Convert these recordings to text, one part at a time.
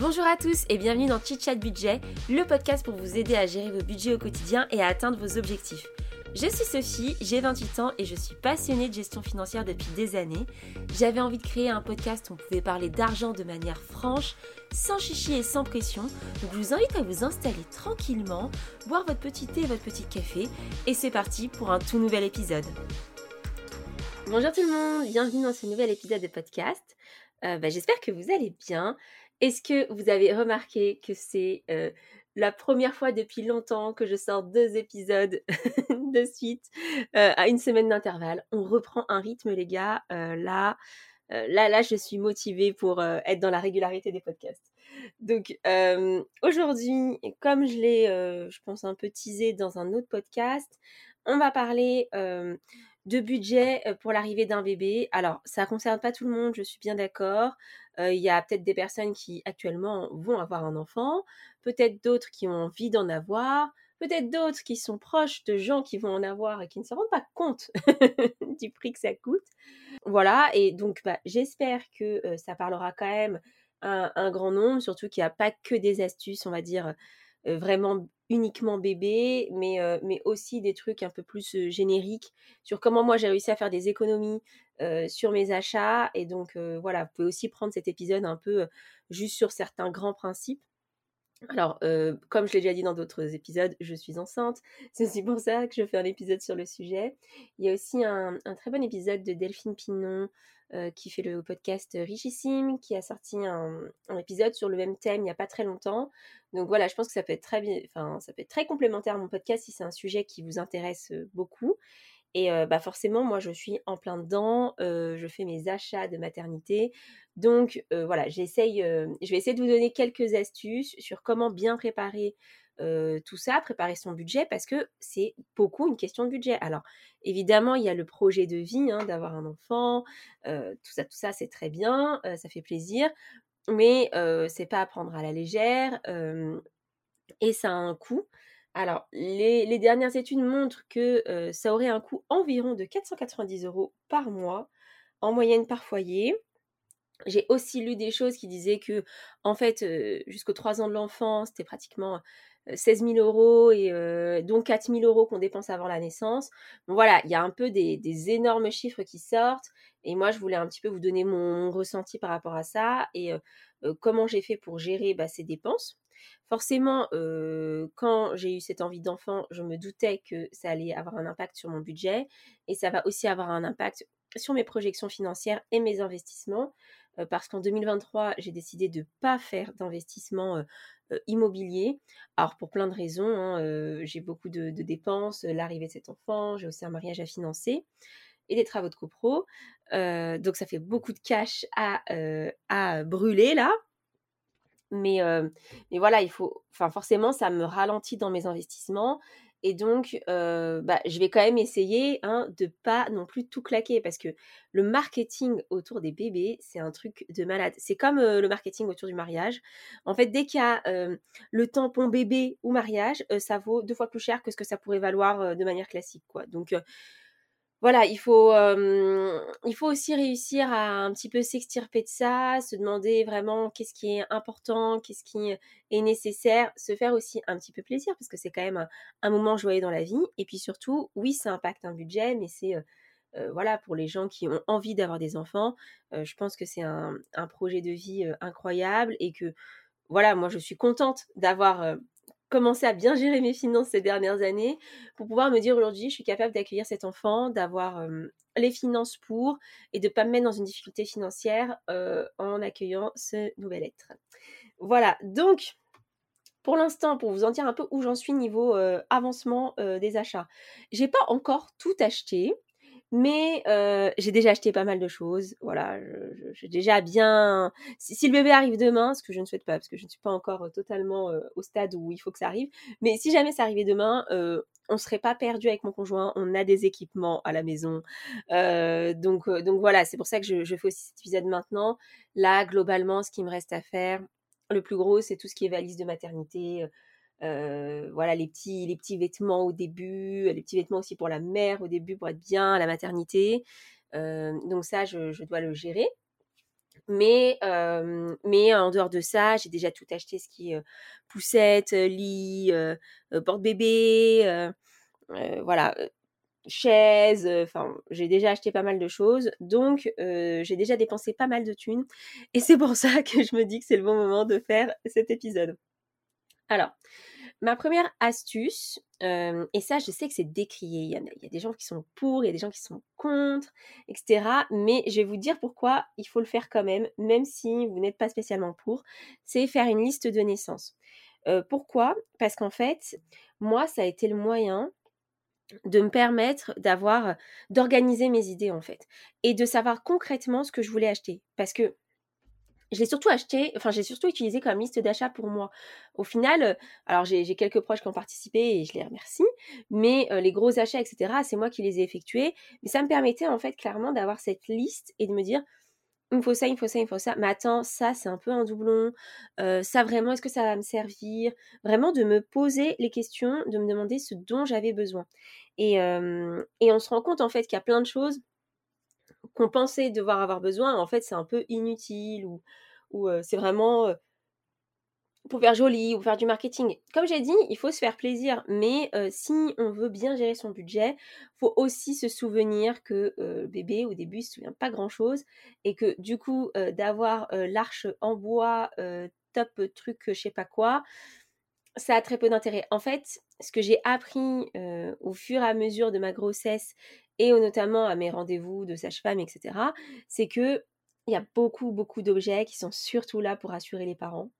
Bonjour à tous et bienvenue dans Chit Chat Budget, le podcast pour vous aider à gérer vos budgets au quotidien et à atteindre vos objectifs. Je suis Sophie, j'ai 28 ans et je suis passionnée de gestion financière depuis des années. J'avais envie de créer un podcast où on pouvait parler d'argent de manière franche, sans chichi et sans pression. Donc je vous invite à vous installer tranquillement, boire votre petit thé et votre petit café et c'est parti pour un tout nouvel épisode. Bonjour tout le monde, bienvenue dans ce nouvel épisode de podcast. Euh, bah, j'espère que vous allez bien. Est-ce que vous avez remarqué que c'est euh, la première fois depuis longtemps que je sors deux épisodes de suite euh, à une semaine d'intervalle? On reprend un rythme, les gars. Euh, là, là, là, je suis motivée pour être dans la régularité des podcasts. Donc aujourd'hui, comme je l'ai, je pense, un peu teasé dans un autre podcast, on va parler de budget pour l'arrivée d'un bébé. Alors, ça ne concerne pas tout le monde, je suis bien d'accord. Il y a peut-être des personnes qui actuellement vont avoir un enfant, peut-être d'autres qui ont envie d'en avoir, peut-être d'autres qui sont proches de gens qui vont en avoir et qui ne se rendent pas compte du prix que ça coûte. Voilà, et donc bah, j'espère que ça parlera quand même à un grand nombre, surtout qu'il n'y a pas que des astuces, on va dire, vraiment uniquement bébé, mais, mais aussi des trucs un peu plus génériques sur comment moi j'ai réussi à faire des économies sur mes achats. Et donc voilà, vous pouvez aussi prendre cet épisode un peu juste sur certains grands principes. Alors, comme je l'ai déjà dit dans d'autres épisodes, je suis enceinte. C'est aussi pour ça que je fais un épisode sur le sujet. Il y a aussi un, très bon épisode de Delphine Pinon qui fait le podcast Richissime, qui a sorti un, épisode sur le même thème il n'y a pas très longtemps. Donc voilà, je pense que ça peut être très bien, enfin, ça peut être très complémentaire à mon podcast si c'est un sujet qui vous intéresse beaucoup. Et bah forcément, moi, je suis en plein dedans. je fais mes achats de maternité. Donc voilà, j'essaye, je vais essayer de vous donner quelques astuces sur comment bien préparer tout ça, préparer son budget, parce que c'est beaucoup une question de budget. Alors, évidemment, il y a le projet de vie, hein, d'avoir un enfant, tout ça, tout ça, c'est très bien, ça fait plaisir mais c'est pas à prendre à la légère et ça a un coût. Alors, les, dernières études montrent que ça aurait un coût environ de 490 euros par mois, en moyenne par foyer. J'ai aussi lu des choses qui disaient que, en fait, jusqu'aux 3 ans de l'enfant, c'était pratiquement 16 000 euros et donc 4 000 euros qu'on dépense avant la naissance. Bon, voilà, il y a un peu des, énormes chiffres qui sortent. Et moi, je voulais un petit peu vous donner mon ressenti par rapport à ça et comment j'ai fait pour gérer bah, ces dépenses. Forcément, quand j'ai eu cette envie d'enfant, je me doutais que ça allait avoir un impact sur mon budget et ça va aussi avoir un impact sur mes projections financières et mes investissements. parce qu'en 2023, j'ai décidé de ne pas faire d'investissement immobilier. Alors pour plein de raisons, hein, j'ai beaucoup de, dépenses, l'arrivée de cet enfant, j'ai aussi un mariage à financer et des travaux de copro. donc ça fait beaucoup de cash à, à brûler là. Mais, mais voilà, il faut, forcément, ça me ralentit dans mes investissements. Et donc, bah, je vais quand même essayer hein, de pas non plus tout claquer parce que le marketing autour des bébés, c'est un truc de malade. C'est comme le marketing autour du mariage. En fait, dès qu'il y a le tampon bébé ou mariage, ça vaut deux fois plus cher que ce que ça pourrait valoir de manière classique. Quoi. Donc, voilà, il faut, aussi réussir à un petit peu s'extirper de ça, se demander vraiment qu'est-ce qui est important, qu'est-ce qui est nécessaire, se faire aussi un petit peu plaisir parce que c'est quand même un, moment joyeux dans la vie. Et puis surtout, oui, ça impacte un budget, mais c'est voilà pour les gens qui ont envie d'avoir des enfants. je pense que c'est un, projet de vie incroyable et que voilà, moi je suis contente d'avoir commencé à bien gérer mes finances ces dernières années pour pouvoir me dire aujourd'hui, je suis capable d'accueillir cet enfant, d'avoir les finances pour et de ne pas me mettre dans une difficulté financière en accueillant ce nouvel être. Voilà, donc pour l'instant, pour vous en dire un peu où j'en suis niveau avancement des achats, j'ai pas encore tout acheté. Mais j'ai déjà acheté pas mal de choses. Voilà, j'ai déjà bien. Si, le bébé arrive demain, ce que je ne souhaite pas, parce que je ne suis pas encore totalement au stade où il faut que ça arrive. Mais si jamais ça arrivait demain, on ne serait pas perdu avec mon conjoint. On a des équipements à la maison. donc, donc voilà, c'est pour ça que je, je, fais aussi cet épisode maintenant. Là, globalement, ce qui me reste à faire, le plus gros, c'est tout ce qui est valise de maternité voilà les petits, vêtements au début, les petits vêtements aussi pour la mère au début pour être bien la maternité. donc ça, je, dois le gérer. Mais, mais en dehors de ça, j'ai déjà tout acheté, ce qui est poussette, lit, porte-bébé, voilà, chaise, enfin, j'ai déjà acheté pas mal de choses. Donc, j'ai déjà dépensé pas mal de thunes. Et c'est pour ça que je me dis que c'est le bon moment de faire cet épisode. Alors, Ma première astuce, et ça je sais que c'est décrié, il y, a, des gens qui sont pour, il y a des gens qui sont contre, etc. Mais je vais vous dire pourquoi il faut le faire quand même, même si vous n'êtes pas spécialement pour, c'est faire une liste de naissance. pourquoi? Parce qu'en fait, moi, ça a été le moyen de me permettre d'avoir, d'organiser mes idées en fait, et de savoir concrètement ce que je voulais acheter. Parce que je l'ai surtout acheté, enfin j'ai surtout utilisé comme liste d'achat pour moi. Au final, euh, alors j'ai quelques proches qui ont participé et je les remercie, mais euh, les gros achats, etc., c'est moi qui les ai effectués. Mais ça me permettait en fait clairement d'avoir cette liste et de me dire, il me faut ça, il me faut ça, il me faut ça. Mais attends, ça c'est un peu un doublon. Euh, ça vraiment, est-ce que ça va me servir? Vraiment de me poser les questions, de me demander ce dont j'avais besoin. Et, et on se rend compte en fait qu'il y a plein de choses qu'on pensait devoir avoir besoin, en fait, c'est un peu inutile ou, ou c'est vraiment pour faire joli ou faire du marketing. Comme j'ai dit, il faut se faire plaisir, mais si on veut bien gérer son budget, faut aussi se souvenir que bébé au début il se souvient pas grand chose et que du coup d'avoir l'arche en bois top truc je sais pas quoi, ça a très peu d'intérêt. En fait, ce que j'ai appris au fur et à mesure de ma grossesse et notamment à mes rendez-vous de sage-femme, etc., c'est que il y a beaucoup, beaucoup d'objets qui sont surtout là pour assurer les parents.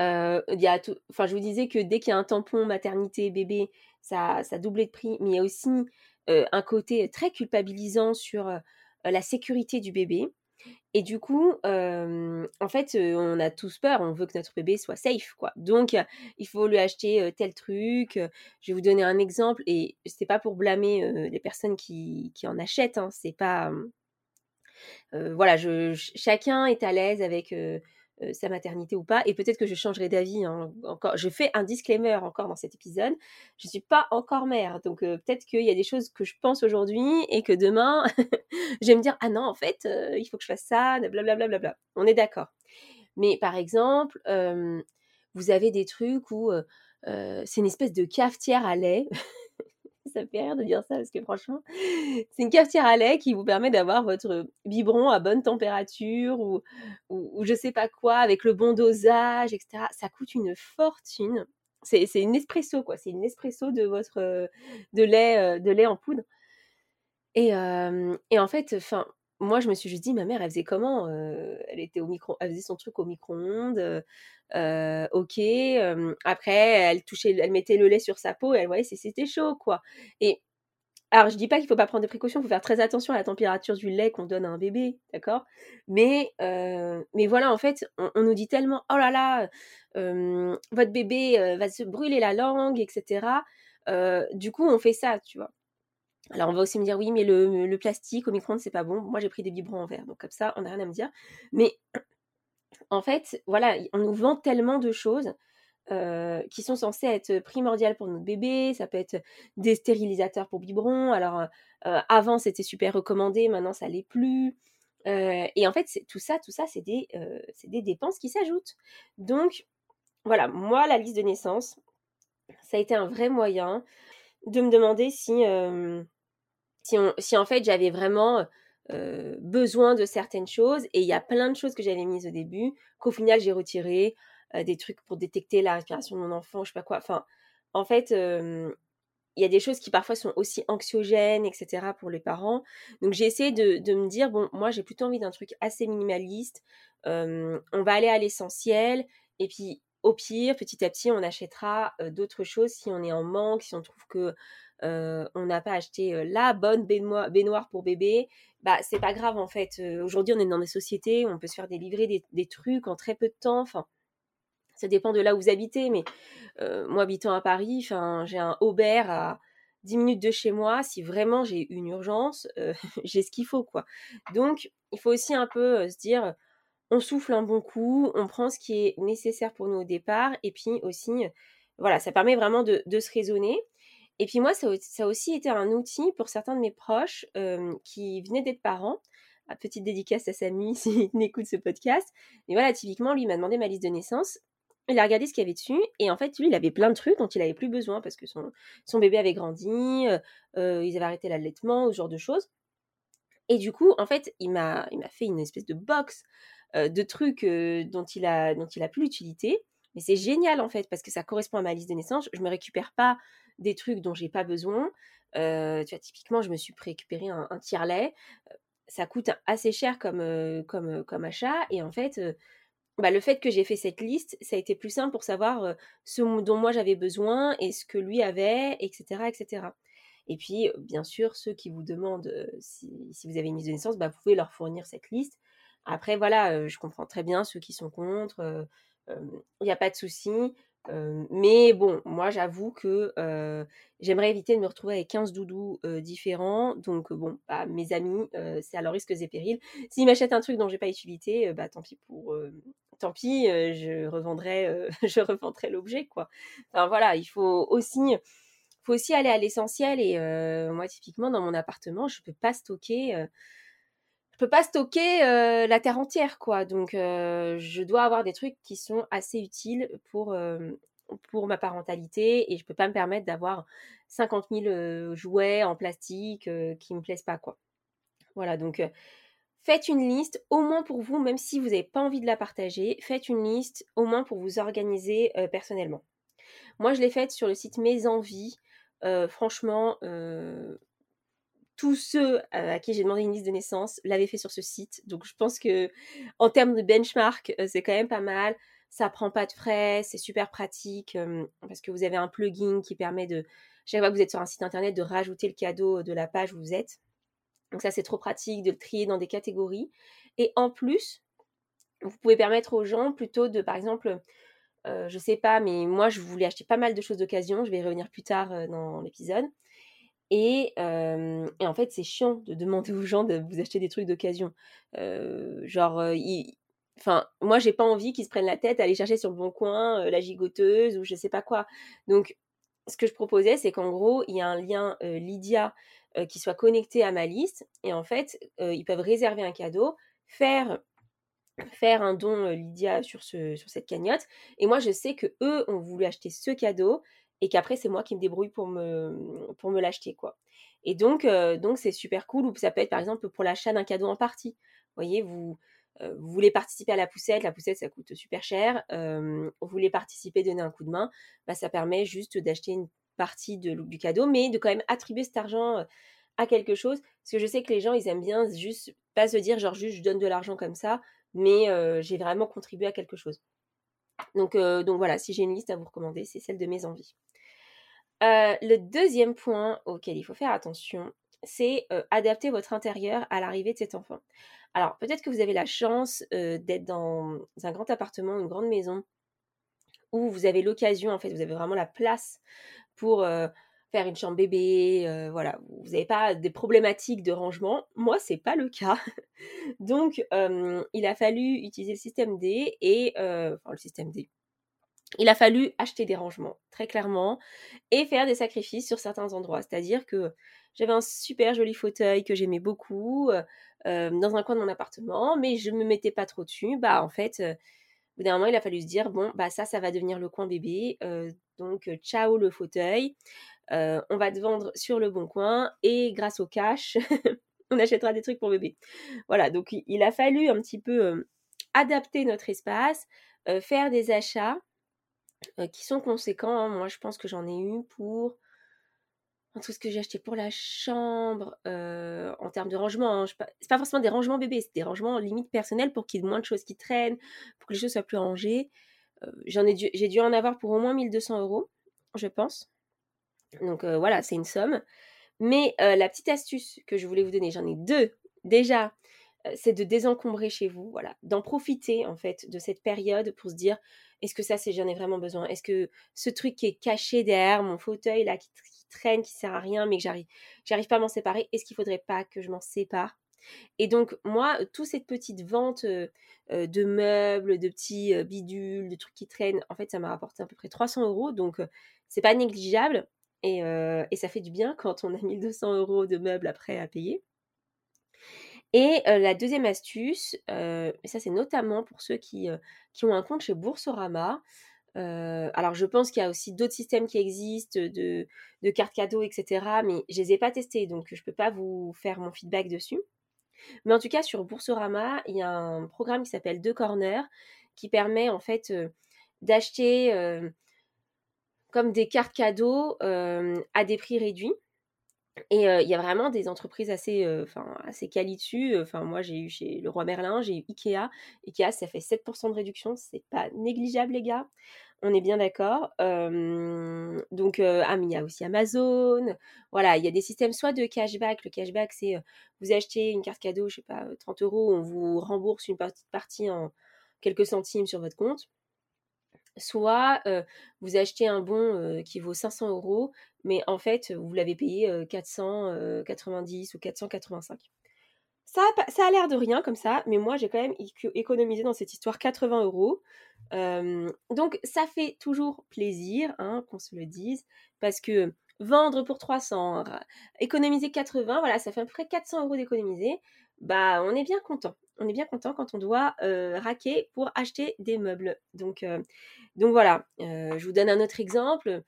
Euh, y enfin, je vous disais que dès qu'il y a un tampon maternité bébé, ça, ça doublé de prix, mais il y a aussi un côté très culpabilisant sur la sécurité du bébé. Et du coup, en fait, on a tous peur, on veut que notre bébé soit safe, quoi. Donc, il faut lui acheter tel truc. Je vais vous donner un exemple, et c'est pas pour blâmer les personnes qui, qui en achètent, hein, c'est pas. voilà, je, chacun est à l'aise avec euh, sa maternité ou pas. Et peut-être que je changerai d'avis. Hein, encore, je fais un disclaimer encore dans cet épisode. Je ne suis pas encore mère, donc euh, peut-être qu'il y a des choses que je pense aujourd'hui et que demain, je vais me dire ah non en fait euh, il faut que je fasse ça, blablabla. Bla, bla, On est d'accord. Mais par exemple, vous avez des trucs où c'est une espèce de cafetière à lait. ça fait rire de dire ça parce que franchement, c'est une cafetière à lait qui vous permet d'avoir votre biberon à bonne température ou, ou, je sais pas quoi, avec le bon dosage, etc. Ça coûte une fortune. C'est, une espresso, quoi. C'est une espresso de votre de lait, euh, de lait en poudre. Et, et en fait, enfin, moi, je me suis juste dit, ma mère, elle faisait comment Elle était au micro, elle faisait son truc au micro-ondes. ok. après, elle touchait, elle mettait le lait sur sa peau et elle voyait si c'était chaud, quoi. Et alors, je dis pas qu'il faut pas prendre de précautions, il faut faire très attention à la température du lait qu'on donne à un bébé, d'accord? Mais, mais voilà, en fait, on, nous dit tellement, oh là là, votre bébé va se brûler la langue, etc. du coup, on fait ça, tu vois? Alors on va aussi me dire oui mais le, plastique au micro-ondes c'est pas bon. Moi j'ai pris des biberons en verre donc comme ça on n'a rien à me dire. Mais en fait voilà on nous vend tellement de choses euh, qui sont censées être primordiales pour notre bébé. Ça peut être des stérilisateurs pour biberons. Alors euh, avant c'était super recommandé, maintenant ça l'est plus. Euh, et en fait tout ça tout ça c'est des dépenses qui s'ajoutent. Donc voilà moi la liste de naissance ça a été un vrai moyen de me demander si si, en fait j'avais vraiment besoin de certaines choses et il y a plein de choses que j'avais mises au début qu'au final j'ai retiré des trucs pour détecter la respiration de mon enfant, je sais pas quoi. Enfin, en fait, il y a des choses qui parfois sont aussi anxiogènes, etc. pour les parents. Donc j'ai essayé de, me dire, bon, moi j'ai plutôt envie d'un truc assez minimaliste. on va aller à l'essentiel. Et puis au pire, petit à petit, on achètera d'autres choses si on est en manque, si on trouve que on n'a pas acheté la bonne baignoire, pour bébé, bah c'est pas grave en fait. Aujourd'hui, on est dans des sociétés où on peut se faire délivrer des, trucs en très peu de temps. Ça dépend de là où vous habitez, mais moi habitant à Paris, j'ai un Aubert à 10 minutes de chez moi. Si vraiment j'ai une urgence, j'ai ce qu'il faut quoi. Donc, il faut aussi un peu se dire on souffle un bon coup, on prend ce qui est nécessaire pour nous au départ, et puis aussi, voilà, ça permet vraiment de se raisonner. Et puis moi, ça, a aussi été un outil pour certains de mes proches qui venaient d'être parents. petite dédicace à Samy s'il n'écoute ce podcast. Mais voilà, typiquement, lui m'a demandé ma liste de naissance. Il a regardé ce qu'il y avait dessus et en fait, lui, il avait plein de trucs dont il avait plus besoin parce que son, son bébé avait grandi, ils avaient arrêté l'allaitement, ce genre de choses. Et du coup, en fait, il m'a, fait une espèce de box de trucs dont il a, dont il a plus l'utilité. Mais c'est génial en fait parce que ça correspond à ma liste de naissance. Je me récupère pas des trucs dont j'ai pas besoin. tu vois, typiquement, je me suis récupéré un, un tire-lait. Ça coûte assez cher comme, comme, comme achat. Et en fait, bah, le fait que j'ai fait cette liste, ça a été plus simple pour savoir ce dont moi j'avais besoin et ce que lui avait, etc. etc. Et puis, bien sûr, ceux qui vous demandent si, vous avez une liste de naissance, bah, vous pouvez leur fournir cette liste. Après, voilà, je comprends très bien ceux qui sont contre. Il n'y a pas de souci mais bon, moi j'avoue que j'aimerais éviter de me retrouver avec 15 doudous différents. Donc bon, bah, mes amis, c'est à leur risque et périls. S'ils m'achètent un truc dont j'ai pas utilité, bah tant pis pour tant pis, je revendrai je revendrai l'objet quoi. Enfin voilà, il faut aussi faut aussi aller à l'essentiel et moi typiquement dans mon appartement, je peux pas stocker peux pas stocker la terre entière, quoi. Donc, je dois avoir des trucs qui sont assez utiles pour, pour ma parentalité et je peux pas me permettre d'avoir 50 000 jouets en plastique qui me plaisent pas, quoi. Voilà, donc faites une liste, au moins pour vous, même si vous n'avez pas envie de la partager, faites une liste, au moins pour vous organiser personnellement. Moi, je l'ai faite sur le site Mes Envies. franchement, tous ceux à qui j'ai demandé une liste de naissance l'avaient fait sur ce site. Donc je pense que en termes de benchmark, c'est quand même pas mal. Ça prend pas de frais, c'est super pratique parce que vous avez un plugin qui permet de, chaque fois que vous êtes sur un site internet, de rajouter le cadeau de la page où vous êtes. Donc ça c'est trop pratique de le trier dans des catégories. Et en plus, vous pouvez permettre aux gens plutôt de, par exemple, je sais pas, mais moi je voulais acheter pas mal de choses d'occasion. Je vais y revenir plus tard dans l'épisode. Et, en fait, c'est chiant de demander aux gens de vous acheter des trucs d'occasion. genre, enfin, moi, j'ai pas envie qu'ils se prennent la tête à aller chercher sur le bon coin la gigoteuse ou je sais pas quoi. Donc, ce que je proposais, c'est qu'en gros, il y a un lien Lydia qui soit connecté à ma liste. Et en fait, ils peuvent réserver un cadeau, faire faire un don Lydia sur, sur cette cagnotte. Et moi, je sais que eux ont voulu acheter ce cadeau et qu'après c'est moi qui me débrouille pour me, l'acheter quoi. Et donc donc c'est super cool ou ça peut être par exemple pour l'achat d'un cadeau en partie. Vous voyez, vous, vous voulez participer à la poussette, la poussette ça coûte super cher, vous voulez participer, donner un coup de main, bah, ça permet juste d'acheter une partie de, du cadeau, mais de quand même attribuer cet argent à quelque chose, parce que je sais que les gens ils aiment bien juste pas se dire genre juste je donne de l'argent comme ça, mais j'ai vraiment contribué à quelque chose. Donc, donc voilà, si j'ai une liste à vous recommander, c'est celle de mes envies. Euh, le deuxième point auquel il faut faire attention, c'est euh, adapter votre intérieur à l'arrivée de cet enfant. Alors, peut-être que vous avez la chance euh, d'être dans un grand appartement, une grande maison, où vous avez l'occasion, en fait, vous avez vraiment la place pour faire une chambre bébé, voilà, vous n'avez pas des problématiques de rangement. Moi, c'est pas le cas. Donc, il a fallu utiliser le système D et, enfin, le système D, il a fallu acheter des rangements, très clairement, et faire des sacrifices sur certains endroits. C'est-à-dire que j'avais un super joli fauteuil que j'aimais beaucoup euh, dans un coin de mon appartement, mais je ne me mettais pas trop dessus. Bah, en fait, euh, au bout d'un moment, il a fallu se dire bon, bah, ça, ça va devenir le coin bébé. Euh, donc, ciao le fauteuil. On va te vendre sur le bon coin et grâce au cash, on achètera des trucs pour bébé. Voilà, donc il a fallu un petit peu adapter notre espace, faire des achats qui sont conséquents. Hein. Moi, je pense que j'en ai eu pour tout ce que j'ai acheté pour la chambre en termes de rangement. Hein, c'est pas forcément des rangements bébés, c'est des rangements limite personnels pour qu'il y ait moins de choses qui traînent, pour que les choses soient plus rangées. j'en ai j'ai dû en avoir pour au moins 1200 euros, je pense. Donc voilà, c'est une somme. Mais la petite astuce que je voulais vous donner, j'en ai deux déjà, c'est de désencombrer chez vous, voilà, d'en profiter en fait de cette période pour se dire est-ce que ça, c'est j'en ai vraiment besoin? Est-ce que ce truc qui est caché derrière mon fauteuil là, qui, traîne, qui sert à rien, mais que j'arrive, j'arrive pas à m'en séparer, est-ce qu'il faudrait pas que je m'en sépare? Et donc moi, toute cette petite vente de meubles, de petits bidules, de trucs qui traînent, en fait, ça m'a rapporté à peu près 300 euros, donc c'est pas négligeable. Et, et, ça fait du bien quand on a 1200 euros de meubles après à payer. Et la deuxième astuce, et ça c'est notamment pour ceux qui, qui ont un compte chez Boursorama. alors je pense qu'il y a aussi d'autres systèmes qui existent de, de cartes cadeaux, etc. Mais je les ai pas testés, donc je ne peux pas vous faire mon feedback dessus. Mais en tout cas, sur Boursorama, il y a un programme qui s'appelle Deux Corners qui permet en fait d'acheter comme des cartes cadeaux à des prix réduits. Et il y a vraiment des entreprises assez, enfin assez quali moi, j'ai eu chez Leroy Merlin, j'ai eu Ikea. Ikea, ça fait 7% de réduction. C'est pas négligeable, les gars. On est bien d'accord. donc, ah, il y a aussi Amazon. Voilà, il y a des systèmes soit de cashback. Le cashback, c'est vous achetez une carte cadeau, je sais pas, 30 euros, on vous rembourse une partie en quelques centimes sur votre compte soit vous achetez un bon qui vaut 500 euros, mais en fait, vous l'avez payé 490 ou 485. Ça a, l'air de rien comme ça, mais moi j'ai quand même économisé dans cette histoire 80 euros. donc ça fait toujours plaisir hein, qu'on se le dise, parce que vendre pour 300, économiser 80, voilà, ça fait à peu près 400 euros d'économiser. Bah, on est bien content. On est bien content quand on doit raquer pour acheter des meubles. Donc, donc voilà, je vous donne un autre exemple.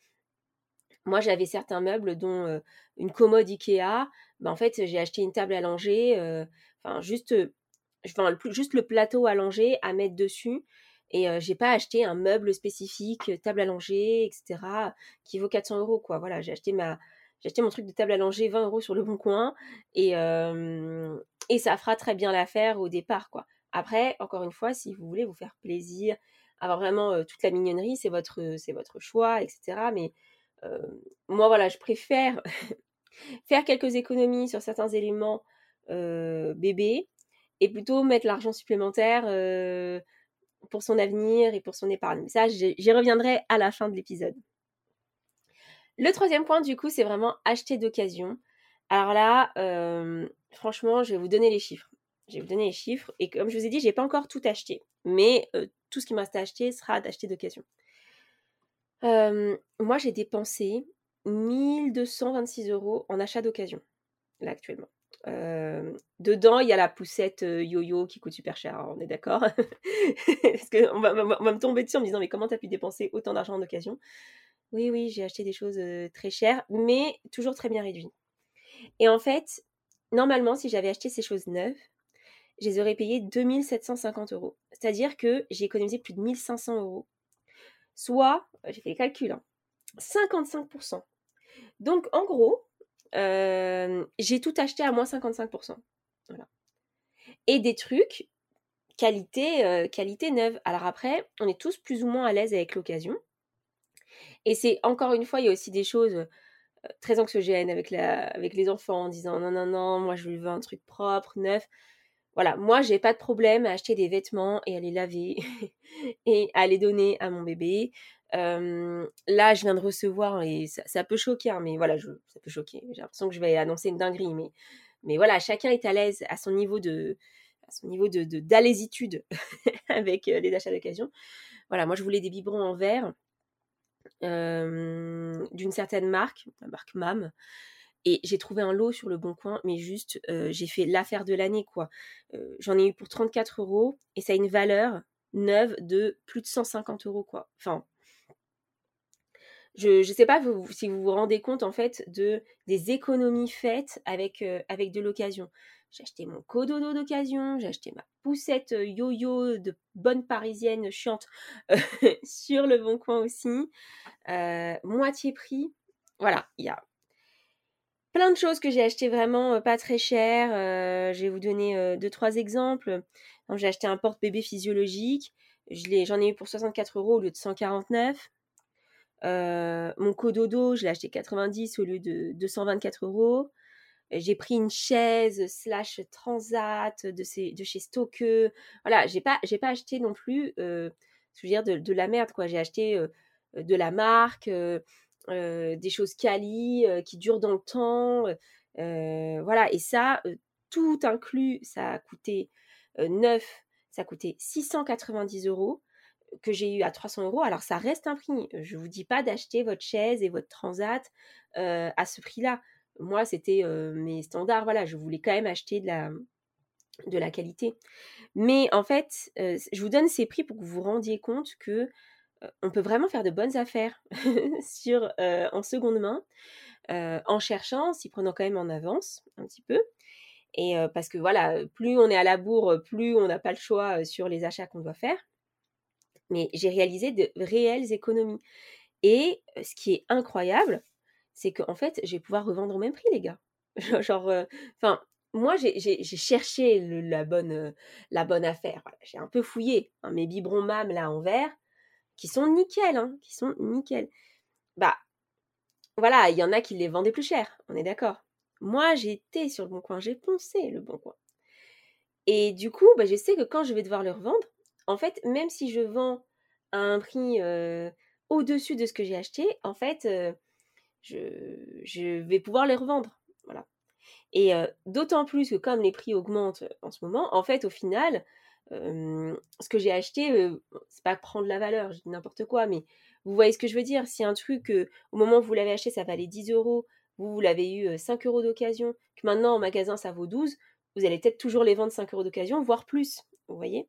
Moi, j'avais certains meubles, dont une commode Ikea. Bah, en fait, j'ai acheté une table langer, enfin juste, enfin, juste le plateau langer à mettre dessus. Et j'ai pas acheté un meuble spécifique, table langer, etc., qui vaut 400 euros, quoi. Voilà, j'ai acheté ma, j'ai acheté mon truc de table langer 20 euros sur le bon coin et, et ça fera très bien l'affaire au départ, quoi. Après, encore une fois, si vous voulez vous faire plaisir, avoir vraiment toute la mignonnerie, c'est votre, c'est votre choix, etc. Mais moi, voilà, je préfère faire quelques économies sur certains éléments bébé et plutôt mettre l'argent supplémentaire pour son avenir et pour son épargne. Ça, j'y reviendrai à la fin de l'épisode. Le troisième point, du coup, c'est vraiment acheter d'occasion. Alors là, franchement, je vais vous donner les chiffres. Je vais vous donner les chiffres. Et comme je vous ai dit, je n'ai pas encore tout acheté. Mais tout ce qui me reste à acheter sera d'acheter d'occasion. moi, j'ai dépensé 1226 euros en achat d'occasion, là actuellement. dedans, il y a la poussette yo-yo qui coûte super cher, on est d'accord Parce qu'on va, me tomber dessus en me disant, mais comment tu as pu dépenser autant d'argent en occasion? Oui, oui, j'ai acheté des choses très chères, mais toujours très bien réduites. Et en fait, normalement, si j'avais acheté ces choses neuves, je les aurais payées 2750 euros. C'est-à-dire que j'ai économisé plus de 1500 euros. Soit, j'ai fait les calculs, 55%. Hein, Donc, en gros, j'ai tout acheté à moins 55%. Voilà. Et des trucs, qualité, qualité neuve. Alors après, on est tous plus ou moins à l'aise avec l'occasion. Et c'est encore une fois, il y a aussi des choses très anxiogènes avec, la, avec les enfants en disant non, non, non, moi je veux un truc propre, neuf. Voilà, moi j'ai pas de problème à acheter des vêtements et à les laver et à les donner à mon bébé. là, je viens de recevoir, et ça, peut choquer, hein, mais voilà, je, ça peut choquer. J'ai l'impression que je vais annoncer une dinguerie, mais, mais voilà, chacun est à l'aise à son niveau de son niveau de d'alésitude avec les achats d'occasion. Voilà, moi je voulais des biberons en verre d'une certaine marque, la marque MAM. Et j'ai trouvé un lot sur le bon coin, mais juste, j'ai fait l'affaire de l'année, quoi. J'en ai eu pour 34 euros et ça a une valeur neuve de plus de 150 euros, quoi. Enfin, je ne sais pas si vous vous rendez compte, en fait, de, des économies faites avec, avec de l'occasion. J'ai acheté mon cododo d'occasion, j'ai acheté ma poussette yo-yo de bonne parisienne chiante sur le bon coin aussi. moitié prix. Voilà, il y a plein de choses que j'ai achetées vraiment pas très cher. je vais vous donner deux, trois exemples. J'ai acheté un porte-bébé physiologique. J'en ai, eu pour 64 euros au lieu de 149. mon cododo, je l'ai acheté 90 au lieu de 224 euros j'ai pris une chaise slash transat de, chez Stoke. Voilà, j'ai pas, j'ai pas acheté non plus, euh, je veux dire, de, la merde, quoi. J'ai acheté euh, de la marque, euh, des choses quali, qui durent dans le temps. voilà, et ça, tout inclus, ça a coûté neuf, ça a coûté 690 euros que j'ai eu à 300 euros. Alors ça reste un prix. Je vous dis pas d'acheter votre chaise et votre transat à ce prix-là moi, c'était mes standards. Voilà, je voulais quand même acheter de la, qualité. Mais en fait, je vous donne ces prix pour que vous vous rendiez compte que on peut vraiment faire de bonnes affaires en seconde main, en cherchant, en s'y prenant quand même en avance un petit peu. Et parce que voilà, plus on est à la bourre, plus on n'a pas le choix sur les achats qu'on doit faire. Mais j'ai réalisé de réelles économies. Et ce qui est incroyable, c'est qu'en fait, je vais pouvoir revendre au même prix, les gars. Genre, enfin, moi, j'ai cherché la, bonne, la bonne affaire. j'ai un peu fouillé. Hein, mes biberons MAM, là, en verre, qui sont nickel, hein, qui sont nickel. Bah, voilà, il y en a qui les vendaient plus cher, on est d'accord. Moi, j'ai été sur le bon coin, j'ai poncé le bon coin. Et du coup, bah, je sais que quand je vais devoir le revendre, en fait, même si je vends à un prix au-dessus de ce que j'ai acheté, en fait, je, vais pouvoir les revendre. Voilà. Et d'autant plus que comme les prix augmentent en ce moment, en fait, au final, ce que j'ai acheté, c'est pas prendre la valeur, je dis n'importe quoi, mais vous voyez ce que je veux dire. Si un truc, au moment où vous l'avez acheté, ça valait 10 euros, vous, vous l'avez eu 5 euros d'occasion, que maintenant en magasin ça vaut 12, vous allez peut-être toujours les vendre 5 euros d'occasion, voire plus. Vous voyez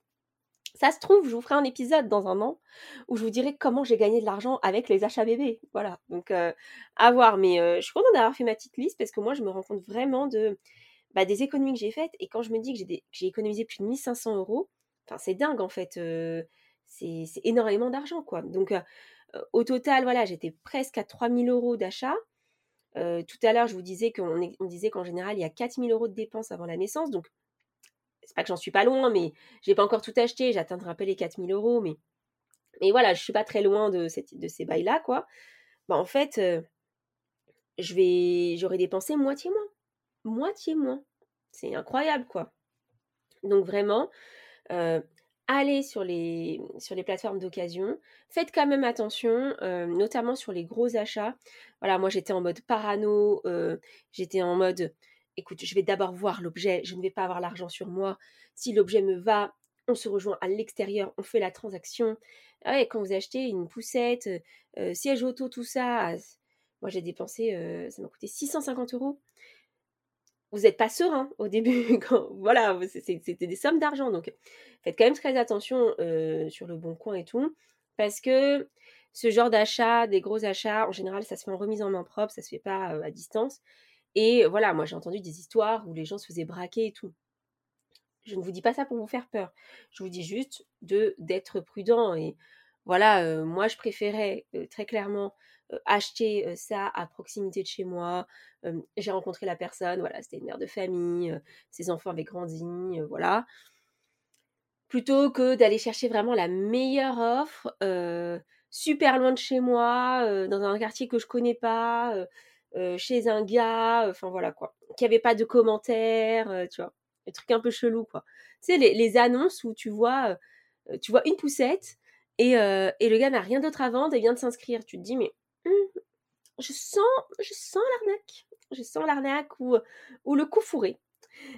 ça se trouve, je vous ferai un épisode dans un an où je vous dirai comment j'ai gagné de l'argent avec les achats bébés. Voilà, donc à voir. Mais je suis contente d'avoir fait ma petite liste parce que moi, je me rends compte vraiment de, bah, des économies que j'ai faites. Et quand je me dis que j'ai économisé plus de 1500 euros, c'est dingue en fait. c'est énormément d'argent, quoi. Donc au total, voilà, j'étais presque à 3000 euros d'achat. tout à l'heure, je vous disais qu'on on disait qu'en général, il y a 4000 euros de dépenses avant la naissance. Donc c'est pas que j'en suis pas loin, mais j'ai pas encore tout acheté, j'atteindrai peu les 4000 euros, mais, mais voilà, je suis pas très loin de, ces bails-là, quoi. Bah, en fait, vais, j'aurais dépensé moitié moins. Moitié moins. C'est incroyable, quoi. Donc vraiment, allez sur les, sur les plateformes d'occasion. Faites quand même attention, notamment sur les gros achats. Voilà, moi j'étais en mode parano, j'étais en mode écoute, je vais d'abord voir l'objet, je ne vais pas avoir l'argent sur moi. Si l'objet me va, on se rejoint à l'extérieur, on fait la transaction. Quand vous achetez une poussette, euh, euh, siège auto, tout ça, ah, moi j'ai dépensé, euh, ça m'a coûté 650 euros. Vous n'êtes pas serein au début, voilà, c'était des sommes d'argent. Donc faites quand même très attention sur le bon coin et tout, parce que ce genre d'achat, des gros achats, en général, ça se fait en remise en main propre, ça se fait pas à distance. Et voilà, moi j'ai entendu des histoires où les gens se faisaient braquer et tout. Je ne vous dis pas ça pour vous faire peur. Je vous dis juste de d'être prudent. Et voilà, moi je préférais très clairement acheter ça à proximité de chez moi. j'ai rencontré la personne, voilà, c'était une mère de famille, ses enfants avaient grandi, voilà. Plutôt que d'aller chercher vraiment la meilleure offre, super loin de chez moi, dans un quartier que je connais pas euh, chez un gars, enfin voilà quoi, qui avait pas de commentaires, euh, tu vois, des trucs un peu chelous quoi. Tu sais, les, annonces où tu vois, euh, tu vois une poussette et, et le gars n'a rien d'autre à vendre et vient de s'inscrire. Tu te dis, mais hum, je sens, je sens l'arnaque, je sens l'arnaque ou, ou le coup fourré.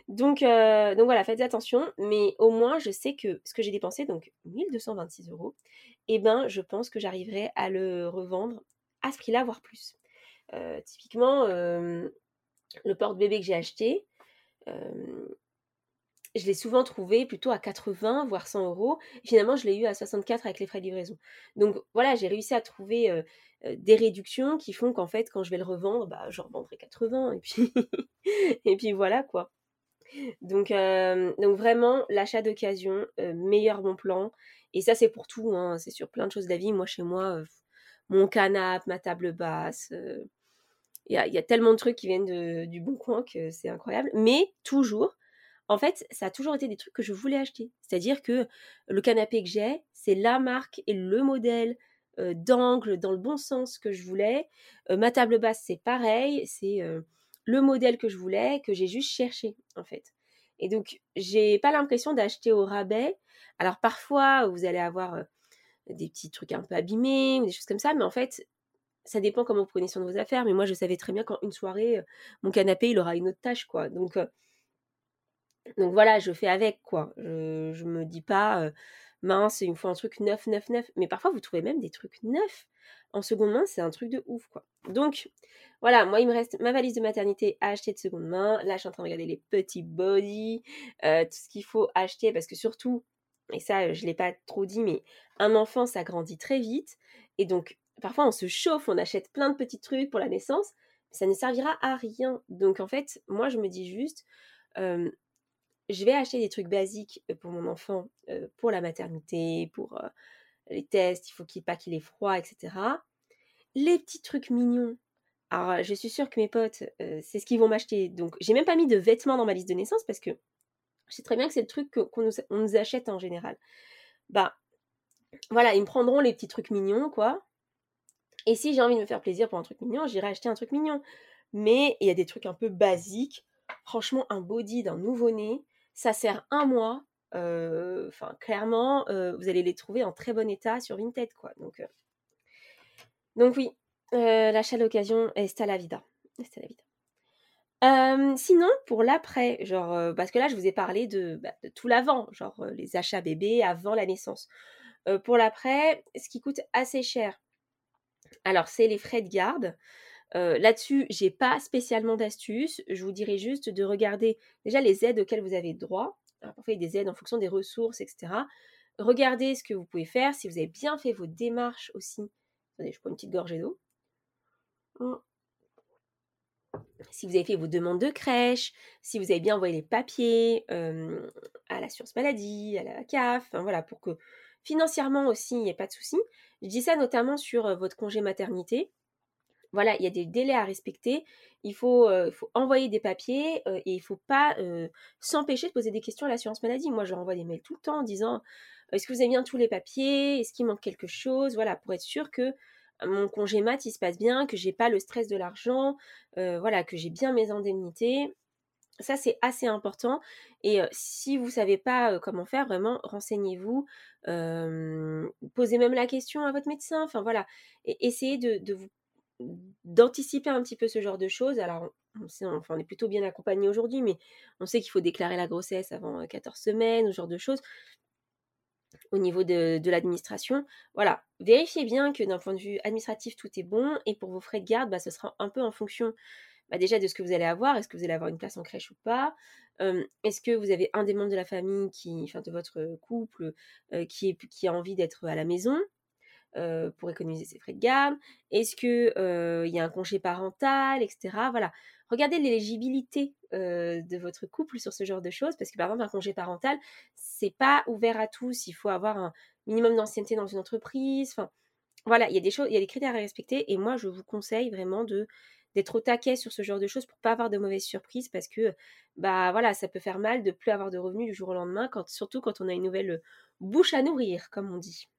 Donc, donc voilà, faites attention, mais au moins je sais que ce que j'ai dépensé, donc 1226 euros, et eh ben je pense que j'arriverai à le revendre à ce prix-là, voire plus typiquement, le porte-bébé que j'ai acheté, je l'ai souvent trouvé plutôt à 80, voire 100 euros. Finalement, je l'ai eu à 64 avec les frais de livraison. Donc voilà, j'ai réussi à trouver des réductions qui font qu'en fait, quand je vais le revendre, bah, je revendrai 80 et puis, et puis voilà quoi. Donc, donc vraiment, l'achat d'occasion, meilleur bon plan. Et ça, c'est pour tout, hein, c'est sur plein de choses de la vie. Moi, chez moi, mon canapé, ma table basse, il y, a, tellement de trucs qui viennent du bon coin que c'est incroyable. Mais toujours, en fait, ça a toujours été des trucs que je voulais acheter. C'est-à-dire que le canapé que j'ai, c'est la marque et le modèle euh, d'angle dans le bon sens que je voulais. Euh, ma table basse, c'est pareil. C'est euh, le modèle que je voulais, que j'ai juste cherché, en fait. Et donc, j'ai pas l'impression d'acheter au rabais. Alors, parfois, vous allez avoir des petits trucs un peu abîmés ou des choses comme ça, mais en fait, ça dépend comment vous prenez soin de vos affaires, mais moi je savais très bien qu'en une soirée, mon canapé il aura une autre tâche quoi. Donc, donc voilà, je fais avec quoi. Je, me dis pas mince, il me faut un truc neuf, neuf, neuf. Mais parfois, vous trouvez même des trucs neufs. En seconde main, c'est un truc de ouf, quoi. Donc, voilà, moi, il me reste ma valise de maternité à acheter de seconde main. Là, je suis en train de regarder les petits body, euh, tout ce qu'il faut acheter, parce que surtout, et ça, je ne l'ai pas trop dit, mais un enfant, ça grandit très vite. Et donc, parfois, on se chauffe, on achète plein de petits trucs pour la naissance, mais ça ne servira à rien. Donc, en fait, moi, je me dis juste, je vais acheter des trucs basiques pour mon enfant, pour la maternité, pour les tests, il faut qu'il pas qu'il ait froid, etc. Les petits trucs mignons. Alors, je suis sûre que mes potes, c'est ce qu'ils vont m'acheter. Donc, j'ai même pas mis de vêtements dans ma liste de naissance parce que je sais très bien que c'est le truc qu'on nous, achète en général. Bah, voilà, ils me prendront les petits trucs mignons, quoi. Et si j'ai envie de me faire plaisir pour un truc mignon, j'irai acheter un truc mignon. Mais il y a des trucs un peu basiques. Franchement, un body d'un nouveau-né, ça sert un mois. Enfin, clairement, vous allez les trouver en très bon état sur Vinted, quoi. Donc, donc oui, l'achat d'occasion est à la vida. Est la vida. Sinon, pour l'après, genre, parce que là, je vous ai parlé de, bah, tout l'avant, genre les achats bébés avant la naissance. pour l'après, ce qui coûte assez cher, alors c'est les frais de garde. Là-dessus, j'ai pas spécialement d'astuces. Je vous dirais juste de regarder déjà les aides auxquelles vous avez droit. Alors, parfois, il des aides en fonction des ressources, etc. Regardez ce que vous pouvez faire. Si vous avez bien fait vos démarches aussi. Attendez, je prends une petite gorgée d'eau. Mmh. Si vous avez fait vos demandes de crèche, si vous avez bien envoyé les papiers à l'assurance maladie, à la CAF, voilà, pour que financièrement aussi, il n'y ait pas de souci. Je dis ça notamment sur votre congé maternité voilà, il y a des délais à respecter. Il faut, envoyer des papiers et il ne faut pas s'empêcher de poser des questions à l'assurance maladie. Moi, je renvoie des mails tout le temps en disant est-ce que vous avez bien tous les papiers? Est-ce qu'il manque quelque chose? Voilà, pour être sûr que mon congé mat, il se passe bien, que j'ai pas le stress de l'argent, voilà, que j'ai bien mes indemnités. Ça, c'est assez important. Et si vous ne savez pas comment faire, vraiment, renseignez-vous. posez même la question à votre médecin. Enfin, voilà. Essayez de, d'anticiper un petit peu ce genre de choses. Alors, on, on est plutôt bien accompagné aujourd'hui, mais on sait qu'il faut déclarer la grossesse avant 14 semaines, ce genre de choses. Au niveau de, l'administration, voilà, vérifiez bien que d'un point de vue administratif, tout est bon. Et pour vos frais de garde, bah, ce sera un peu en fonction bah, déjà de ce que vous allez avoir. Est-ce que vous allez avoir une place en crèche ou pas? Est-ce que vous avez un des membres de la famille, qui, enfin de votre couple, qui, est, qui a envie d'être à la maison euh, pour économiser ses frais de garde? Est-ce qu'il euh, y a un congé parental, etc. Voilà. Regardez l'éligibilité euh, de votre couple sur ce genre de choses, parce que par exemple, un congé parental, c'est pas ouvert à tous. Il faut avoir un minimum d'ancienneté dans une entreprise. Enfin, voilà, il y a des choses, il y a des critères à respecter. Et moi, je vous conseille vraiment d'être au taquet sur ce genre de choses pour pas avoir de mauvaises surprises parce que bah voilà ça peut faire mal de plus avoir de revenus du jour au lendemain surtout quand on a une nouvelle bouche à nourrir comme on dit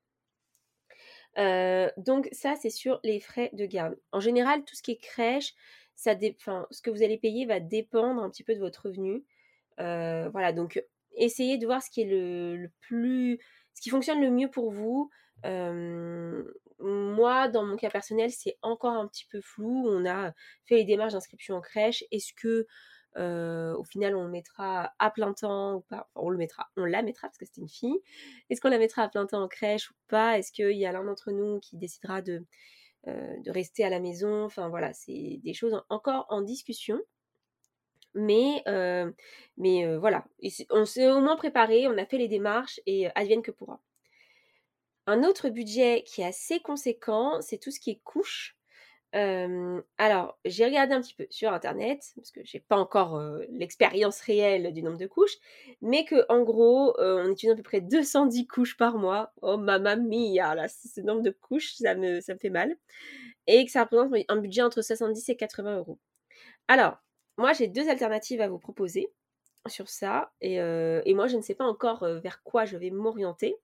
donc ça, c'est sur les frais de garde. En général, tout ce qui est crèche, ça ce que vous allez payer va dépendre un petit peu de votre revenu. voilà, donc essayez de voir ce qui est le, plus, ce qui fonctionne le mieux pour vous. moi, dans mon cas personnel, c'est encore un petit peu flou. On a fait les démarches d'inscription en crèche. Est-ce que au final, on le mettra à plein temps ou pas? On le mettra, on la mettra parce que c'était une fille. Est-ce qu'on la mettra à plein temps en crèche ou pas? Est-ce qu'il y a l'un d'entre nous qui décidera de, de rester à la maison? Enfin voilà, c'est des choses encore en discussion. Mais, mais voilà, on s'est au moins préparé, on a fait les démarches et advienne que pourra. Un autre budget qui est assez conséquent, c'est tout ce qui est couche alors, j'ai regardé un petit peu sur internet, parce que j'ai pas encore l'expérience réelle du nombre de couches, mais que en gros, on utilise à peu près 210 couches par mois. Oh mamma mia, là, ce nombre de couches, ça me, ça me fait mal. Et que ça représente un budget entre 70 et 80 euros. Alors, moi, j'ai deux alternatives à vous proposer sur ça, et, et moi, je ne sais pas encore vers quoi je vais m'orienter.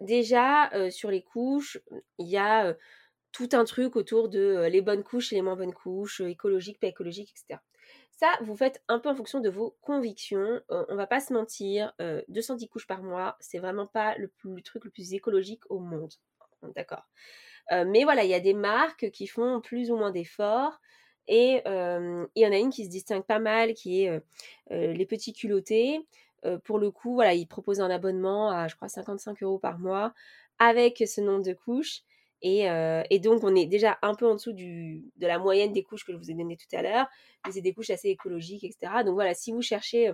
déjà, sur les couches, il y a tout un truc autour de les bonnes couches et les moins bonnes couches, écologiques, pas écologiques, etc. Ça, vous faites un peu en fonction de vos convictions. on va pas se mentir, 210 couches par mois, c'est vraiment pas le, truc le plus écologique au monde. D'accord. mais voilà, il y a des marques qui font plus ou moins d'efforts. Et il y en a une qui se distingue pas mal, qui est les petits culottés. pour le coup, voilà, ils proposent un abonnement à, je crois, 55 euros par mois avec ce nombre de couches. Et, donc, on est déjà un peu en dessous de la moyenne des couches que je vous ai donné tout à l'heure. Mais c'est des couches assez écologiques, etc. Donc voilà, si vous cherchez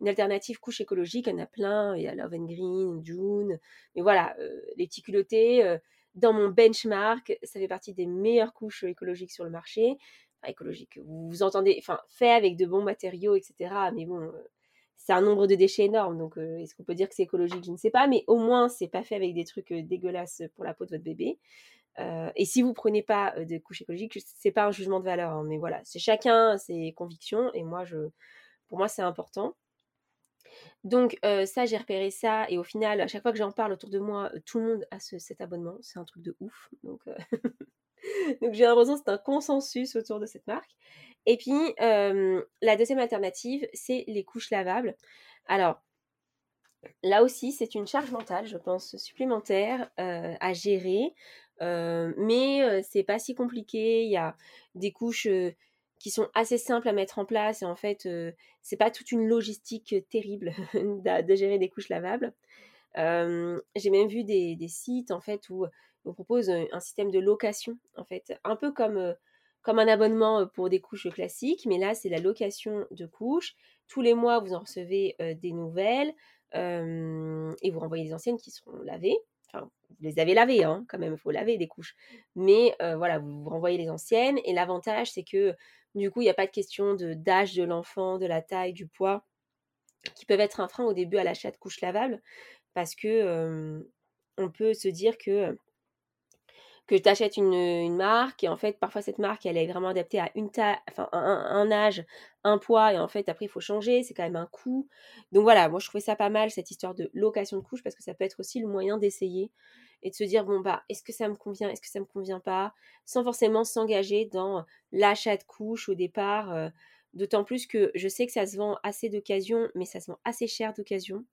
une alternative couche écologique, il y en a plein. Il y a Love and Green, June. Mais voilà, les petits culottés, dans mon benchmark, ça fait partie des meilleures couches écologiques sur le marché. Écologique, vous, vous entendez, enfin, fait avec de bons matériaux, etc. Mais bon, c'est un nombre de déchets énorme. Donc, est-ce qu'on peut dire que c'est écologique? Je ne sais pas. Mais au moins, c'est pas fait avec des trucs dégueulasses pour la peau de votre bébé. et si vous prenez pas de couches écologiques, c'est pas un jugement de valeur, hein, mais voilà, c'est chacun ses convictions et moi, je, pour moi, c'est important. Donc ça, j'ai repéré ça et au final, à chaque fois que j'en parle autour de moi, tout le monde a cet abonnement. C'est un truc de ouf. Donc, donc j'ai l'impression que c'est un consensus autour de cette marque. Et puis, la deuxième alternative, c'est les couches lavables. Alors, là aussi, c'est une charge mentale, je pense, supplémentaire à gérer. mais c'est pas si compliqué. Il y a des couches qui sont assez simples à mettre en place et en fait c'est pas toute une logistique terrible de, gérer des couches lavables. j'ai même vu des, sites en fait où on propose un, système de location en fait, un peu comme comme un abonnement pour des couches classiques, mais là c'est la location de couches. Tous les mois vous en recevez des nouvelles et vous renvoyez les anciennes qui seront lavées. Enfin, vous les avez lavées, hein, quand même, il faut laver des couches. Mais voilà, vous, vous renvoyez les anciennes. Et l'avantage, c'est que du coup, il n'y a pas de question d'âge de l'enfant, de la taille, du poids, qui peuvent être un frein au début à l'achat de couches lavables, parce que on peut se dire que que tu achètes une, marque et en fait parfois cette marque elle est vraiment adaptée à une enfin un, âge, un poids et en fait après il faut changer, c'est quand même un coût. Donc voilà, moi je trouvais ça pas mal cette histoire de location de couches parce que ça peut être aussi le moyen d'essayer et de se dire bon bah est-ce que ça me convient, est-ce que ça me convient pas, sans forcément s'engager dans l'achat de couches au départ. Euh, d'autant plus que je sais que ça se vend assez d'occasion, mais ça se vend assez cher d'occasion.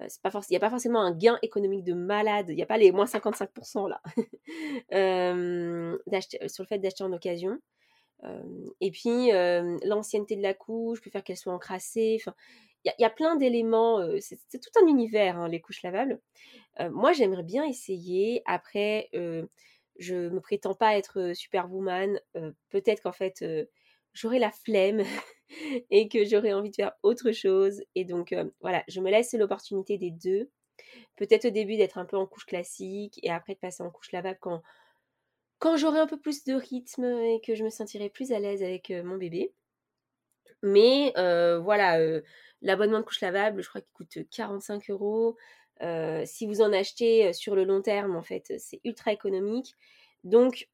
Euh, il n'y a pas forcément un gain économique de malade, il n'y a pas les moins 55% là euh, sur le fait d'acheter en occasion. et puis l'ancienneté de la couche, peut faire qu'elle soit encrassée. Il y, a plein d'éléments, c'est tout un univers, hein, les couches lavables. moi, j'aimerais bien essayer. Après, je me prétends pas être superwoman. Peut-être qu'en fait, j'aurai la flemme et que j'aurai envie de faire autre chose. Et donc, voilà, je me laisse l'opportunité des deux. Peut-être au début d'être un peu en couche classique et après de passer en couche lavable quand, quand j'aurai un peu plus de rythme et que je me sentirai plus à l'aise avec mon bébé. Mais voilà, L'abonnement de couche lavable, je crois qu'il coûte 45 euros. si vous en achetez sur le long terme, en fait, c'est ultra économique. Donc,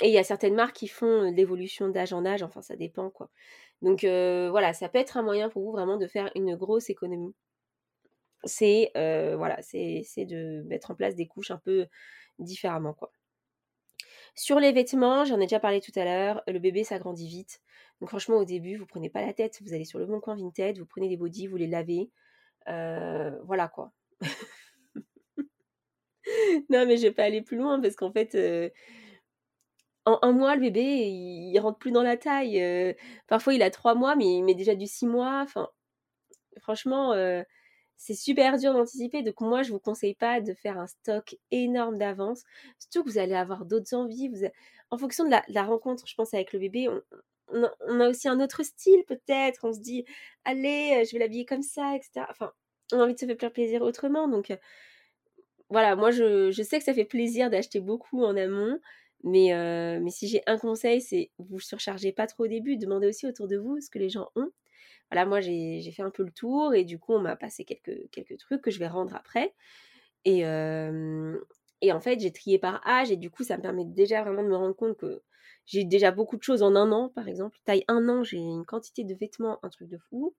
et il y a certaines marques qui font l'évolution d'âge en âge, enfin ça dépend quoi. Donc voilà, ça peut être un moyen pour vous vraiment de faire une grosse économie. C'est voilà, c'est de mettre en place des couches un peu différemment quoi. Sur les vêtements, j'en ai déjà parlé tout à l'heure, le bébé s'agrandit vite. Donc franchement, au début, vous prenez pas la tête, vous allez sur le bon coin Vinted, vous prenez des bodys, vous les lavez. Voilà quoi. non, mais je vais pas aller plus loin parce qu'en fait, en un mois, le bébé, il, rentre plus dans la taille. Euh, parfois, il a trois mois, mais il met déjà du six mois. Franchement, c'est super dur d'anticiper. Donc moi, je vous conseille pas de faire un stock énorme d'avance. Surtout que vous allez avoir d'autres envies. En fonction de la, rencontre, je pense, avec le bébé, on, a, aussi un autre style peut-être. On se dit, allez, euh, je vais l'habiller comme ça, etc. Enfin, on a envie de se faire plaisir autrement. Donc euh, voilà, moi, je, sais que ça fait plaisir d'acheter beaucoup en amont. Mais, euh, mais si j'ai un conseil, c'est vous surchargez pas trop au début. Demandez aussi autour de vous ce que les gens ont voilà, moi j'ai fait un peu le tour et du coup on m'a passé quelques, trucs que je vais rendre après. Et, et en fait j'ai trié par âge et du coup ça me permet déjà vraiment de me rendre compte que j'ai déjà beaucoup de choses en un an par exemple. Taille un an, j'ai une quantité de vêtements, un truc de fou.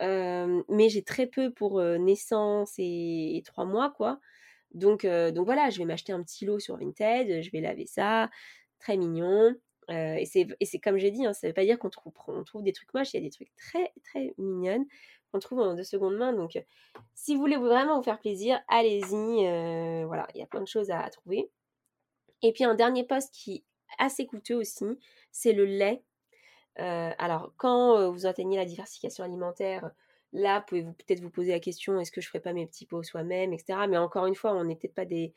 mais j'ai très peu pour naissance et, trois mois quoi. Donc, donc voilà, je vais m'acheter un petit lot sur Vinted, je vais laver ça, très mignon. Et c'est comme j'ai dit, hein, ça ne veut pas dire qu'on trouve, on trouve des trucs moches, il y a des trucs très très mignonnes qu'on trouve en deux secondes main. Donc si vous voulez vraiment vous faire plaisir, allez-y. Voilà, il y a plein de choses à, trouver. Et puis un dernier poste qui est assez coûteux aussi, c'est le lait. Alors quand vous atteignez la diversification alimentaire, là, pouvez-vous peut-être vous poser la question est-ce que je ferais pas mes petits pots soi-même, etc. Mais encore une fois, on n'est peut-être pas des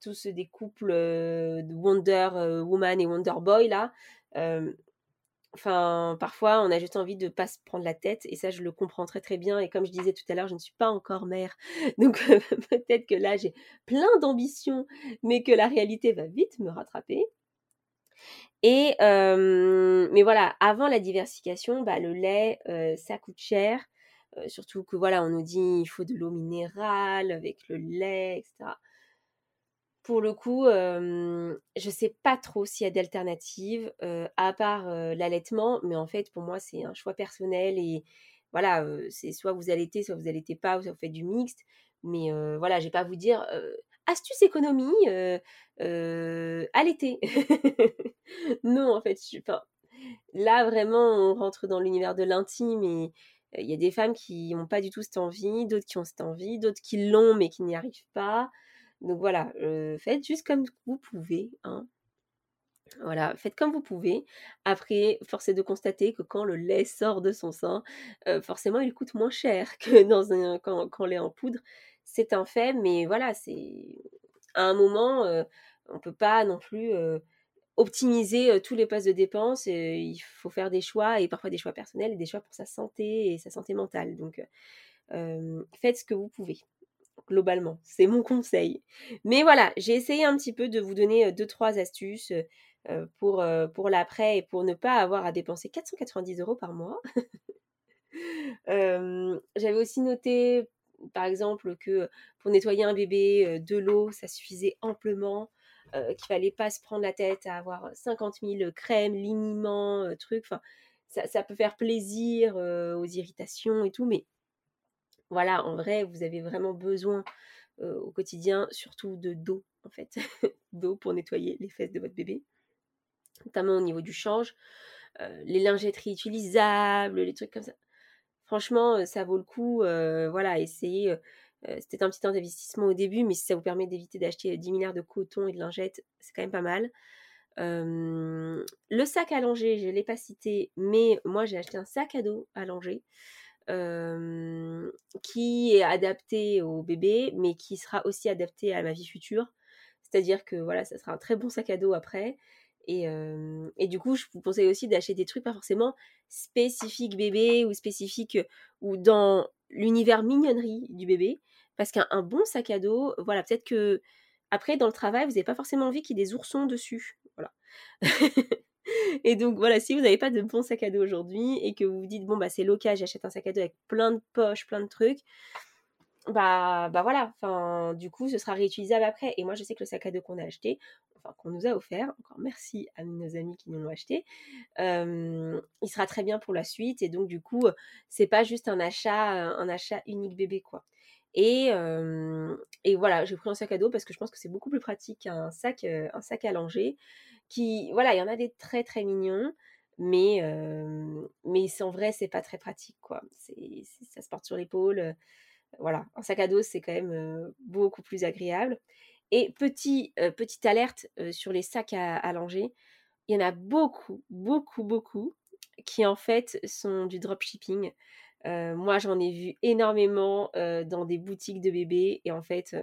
tous des couples de Wonder Woman et Wonder Boy là. Enfin, parfois, on a juste envie de pas se prendre la tête, et ça, je le comprends très très bien. Et comme je disais tout à l'heure, je ne suis pas encore mère, donc peut-être que là, j'ai plein d'ambitions, mais que la réalité va vite me rattraper. Et mais voilà, avant la diversification, bah, le lait, ça coûte cher. Surtout que voilà, on nous dit il faut de l'eau minérale avec le lait, etc. Pour le coup, je sais pas trop s'il y a d'alternatives à part l'allaitement, mais en fait, pour moi, c'est un choix personnel et voilà, c'est soit vous allaitez, soit vous allaitez pas, ou soit vous faites du mixte. Mais voilà, je vais pas vous dire astuce économie, allaiter. non, en fait, je, là vraiment, on rentre dans l'univers de l'intime et il y a des femmes qui n'ont pas du tout cette envie, d'autres qui ont cette envie, d'autres qui l'ont mais qui n'y arrivent pas. Donc voilà, faites juste comme vous pouvez. Hein. Voilà, faites comme vous pouvez. Après, force est de constater que quand le lait sort de son sein, forcément, il coûte moins cher que dans un, quand, quand lait en poudre. C'est un fait, mais voilà, c'est à un moment, on ne peut pas non plus optimiser tous les postes de dépenses. il faut faire des choix, et parfois des choix personnels, et des choix pour sa santé et sa santé mentale. Donc, faites ce que vous pouvez globalement. C'est mon conseil. Mais voilà, j'ai essayé un petit peu de vous donner deux, trois astuces pour, pour l'après et pour ne pas avoir à dépenser 490 euros par mois. J'avais aussi noté, par exemple, que pour nettoyer un bébé, de l'eau, ça suffisait amplement. Qu'il fallait pas se prendre la tête à avoir 50 000 crèmes, liniments, trucs. Enfin, ça, peut faire plaisir aux irritations et tout, mais voilà, en vrai, vous avez vraiment besoin au quotidien, surtout de d'eau, en fait. d'eau pour nettoyer les fesses de votre bébé, notamment au niveau du change. les lingettes réutilisables, les trucs comme ça. Franchement, ça vaut le coup. voilà, essayez. C'était un petit investissement au début, mais si ça vous permet d'éviter d'acheter 10 milliards de coton et de lingettes, c'est quand même pas mal. le sac langer, je ne l'ai pas cité, mais moi j'ai acheté un sac à dos à langer qui est adapté au bébé, mais qui sera aussi adapté à ma vie future. C'est-à-dire que voilà, ça sera un très bon sac à dos après. Et, et du coup, je vous conseille aussi d'acheter des trucs pas forcément spécifiques bébé ou spécifiques ou dans l'univers mignonnerie du bébé. Parce qu'un bon sac à dos, voilà, peut-être que après, dans le travail, vous n'avez pas forcément envie qu'il y ait des oursons dessus. Voilà. Et donc voilà, si vous n'avez pas de bon sac à dos aujourd'hui et que vous vous dites bon bah c'est local, j'achète un sac à dos avec plein de poches, plein de trucs, bah bah voilà, enfin du coup ce sera réutilisable après. Et moi je sais que le sac à dos qu'on a acheté, enfin qu'on nous a offert, encore merci à nos amis qui nous l'ont acheté, il sera très bien pour la suite. Et donc du coup c'est pas juste un achat, un achat unique bébé quoi. Et, voilà, j'ai pris un sac à dos parce que je pense que c'est beaucoup plus pratique qu'un sac, un sac à langer qui, voilà, il y en a des très très mignons, mais, mais en vrai, c'est pas très pratique, quoi. C'est, ça se porte sur l'épaule. Voilà, un sac à dos, c'est quand même beaucoup plus agréable. Et petit, petite alerte sur les sacs à, à langer, il y en a beaucoup, beaucoup, beaucoup qui en fait sont du dropshipping. moi, j'en ai vu énormément dans des boutiques de bébés et en fait,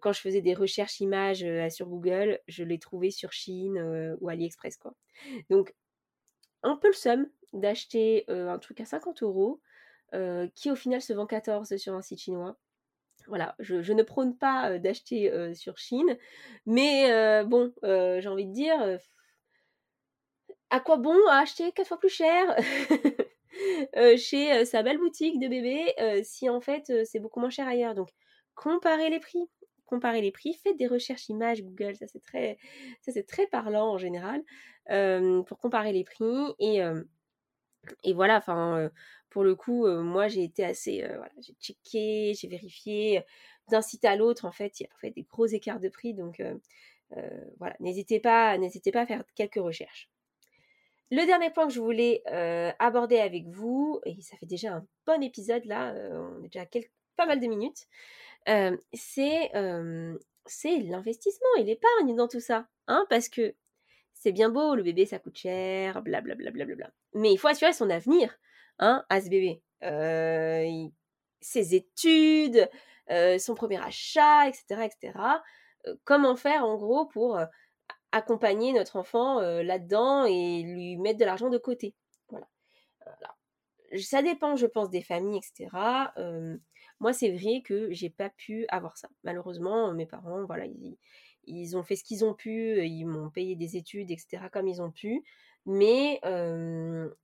quand je faisais des recherches images sur Google, je les trouvais sur Chine ou AliExpress. Donc, un peu le seum d'acheter un truc à 50 euros qui au final se vend 14 sur un site chinois. Voilà, je, ne prône pas d'acheter sur Chine, mais bon, j'ai envie de dire, à quoi bon acheter 4 fois plus cher chez sa belle boutique de bébé si en fait c'est beaucoup moins cher ailleurs? Donc, comparez les prix comparer les prix, faites des recherches images Google, ça c'est très, ça c'est très parlant en général, pour comparer les prix et, et voilà, enfin pour le coup, moi j'ai été assez, voilà, j'ai checké, j'ai vérifié d'un site à l'autre en fait, il y a parfois des gros écarts de prix, donc voilà, n'hésitez pas, n'hésitez pas à faire quelques recherches. Le dernier point que je voulais aborder avec vous, et ça fait déjà un bon épisode là, on est déjà à quelques, pas mal de minutes, c'est l'investissement et l'épargne dans tout ça. Hein, parce que c'est bien beau, le bébé ça coûte cher, blablabla. Bla, bla, bla, Mais il faut assurer son avenir hein, à ce bébé. ses études, son premier achat, etc. etc. comment faire en gros pour accompagner notre enfant là-dedans et lui mettre de l'argent de côté? Voilà. ça dépend, je pense, des familles, etc. moi, c'est vrai que j'ai pas pu avoir ça. Malheureusement, mes parents, voilà, ils, ont fait ce qu'ils ont pu, ils m'ont payé des études, etc. comme ils ont pu. Mais,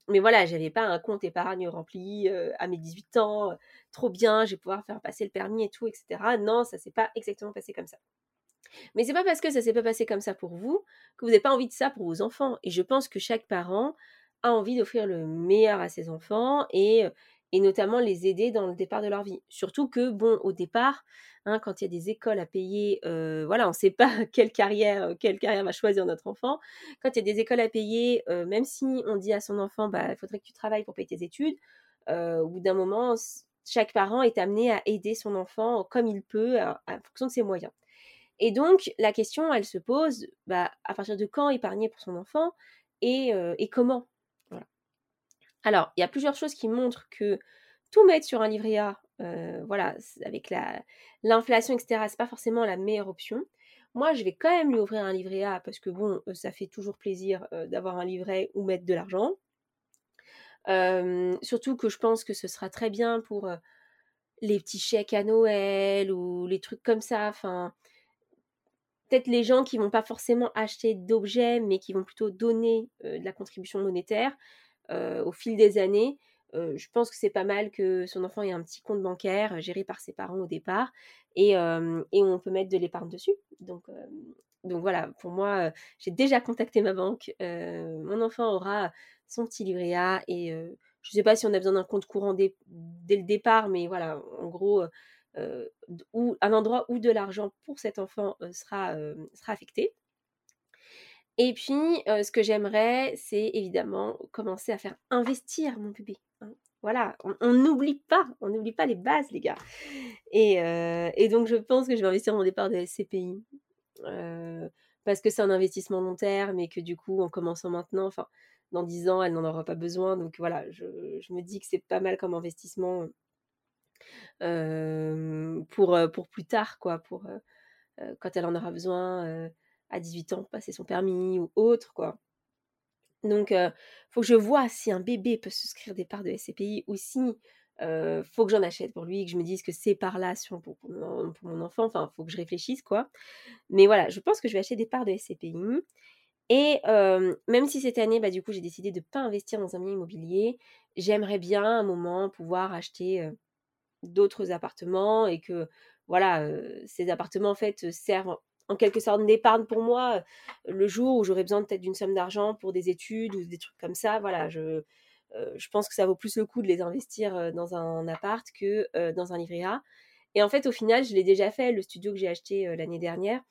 mais voilà, j'avais pas un compte épargne rempli à mes 18 ans, trop bien, je vais pouvoir faire passer le permis et tout, etc. Non, ça s'est pas exactement passé comme ça. Mais c'est pas parce que ça s'est pas passé comme ça pour vous que vous n'avez pas envie de ça pour vos enfants. Et je pense que chaque parent a envie d'offrir le meilleur à ses enfants et, et notamment les aider dans le départ de leur vie. Surtout que, bon, au départ, hein, quand il y a des écoles à payer, euh, voilà, on ne sait pas quelle carrière, quelle carrière va choisir notre enfant. Quand il y a des écoles à payer, euh, même si on dit à son enfant, bah, il faudrait que tu travailles pour payer tes études, euh, au bout d'un moment, chaque parent est amené à aider son enfant comme il peut, en fonction de ses moyens. Et donc, la question, elle se pose, bah, à partir de quand épargner pour son enfant et, comment? Alors, il y a plusieurs choses qui montrent que tout mettre sur un livret A, voilà, avec l'inflation, etc., c'est pas forcément la meilleure option. Moi, je vais quand même lui ouvrir un livret A parce que bon, ça fait toujours plaisir d'avoir un livret ou mettre de l'argent. surtout que je pense que ce sera très bien pour les petits chèques à Noël ou les trucs comme ça. Enfin, peut-être les gens qui vont pas forcément acheter d'objets, mais qui vont plutôt donner de la contribution monétaire au fil des années. je pense que c'est pas mal que son enfant ait un petit compte bancaire géré par ses parents au départ et, on peut mettre de l'épargne dessus. Donc, voilà, pour moi, j'ai déjà contacté ma banque. mon enfant aura son petit livret A et je ne sais pas si on a besoin d'un compte courant dès, le départ, mais voilà, en gros, euh, un endroit où de l'argent pour cet enfant euh, euh, sera affecté. Et puis, ce que j'aimerais, c'est évidemment commencer à faire investir mon bébé. Hein. Voilà, on n'oublie pas, on n'oublie pas les bases, les gars. Et, donc, je pense que je vais investir mon départ de SCPI. parce que c'est un investissement long terme et que du coup, en commençant maintenant, enfin, dans 10 ans, elle n'en aura pas besoin. Donc voilà, je, je me dis que c'est pas mal comme investissement pour, pour plus tard, quoi, pour quand elle en aura besoin à 18 ans, passer son permis ou autre, quoi. Donc, faut que je vois si un bébé peut souscrire des parts de SCPI ou si faut que j'en achète pour lui, que je me dise que c'est par là pour, pour, mon, enfant. Enfin, faut que je réfléchisse, quoi. Mais voilà, je pense que je vais acheter des parts de SCPI. Et même si cette année, bah, du coup, j'ai décidé de ne pas investir dans un bien immobilier, j'aimerais bien à un moment pouvoir acheter d'autres appartements et que voilà, ces appartements en fait servent en quelque sorte d'épargne pour moi le jour où j'aurais besoin peut-être d'une somme d'argent pour des études ou des trucs comme ça. Voilà, je, je pense que ça vaut plus le coup de les investir dans un appart que dans un livret A. Et en fait, au final, je l'ai déjà fait, le studio que j'ai acheté l'année dernière.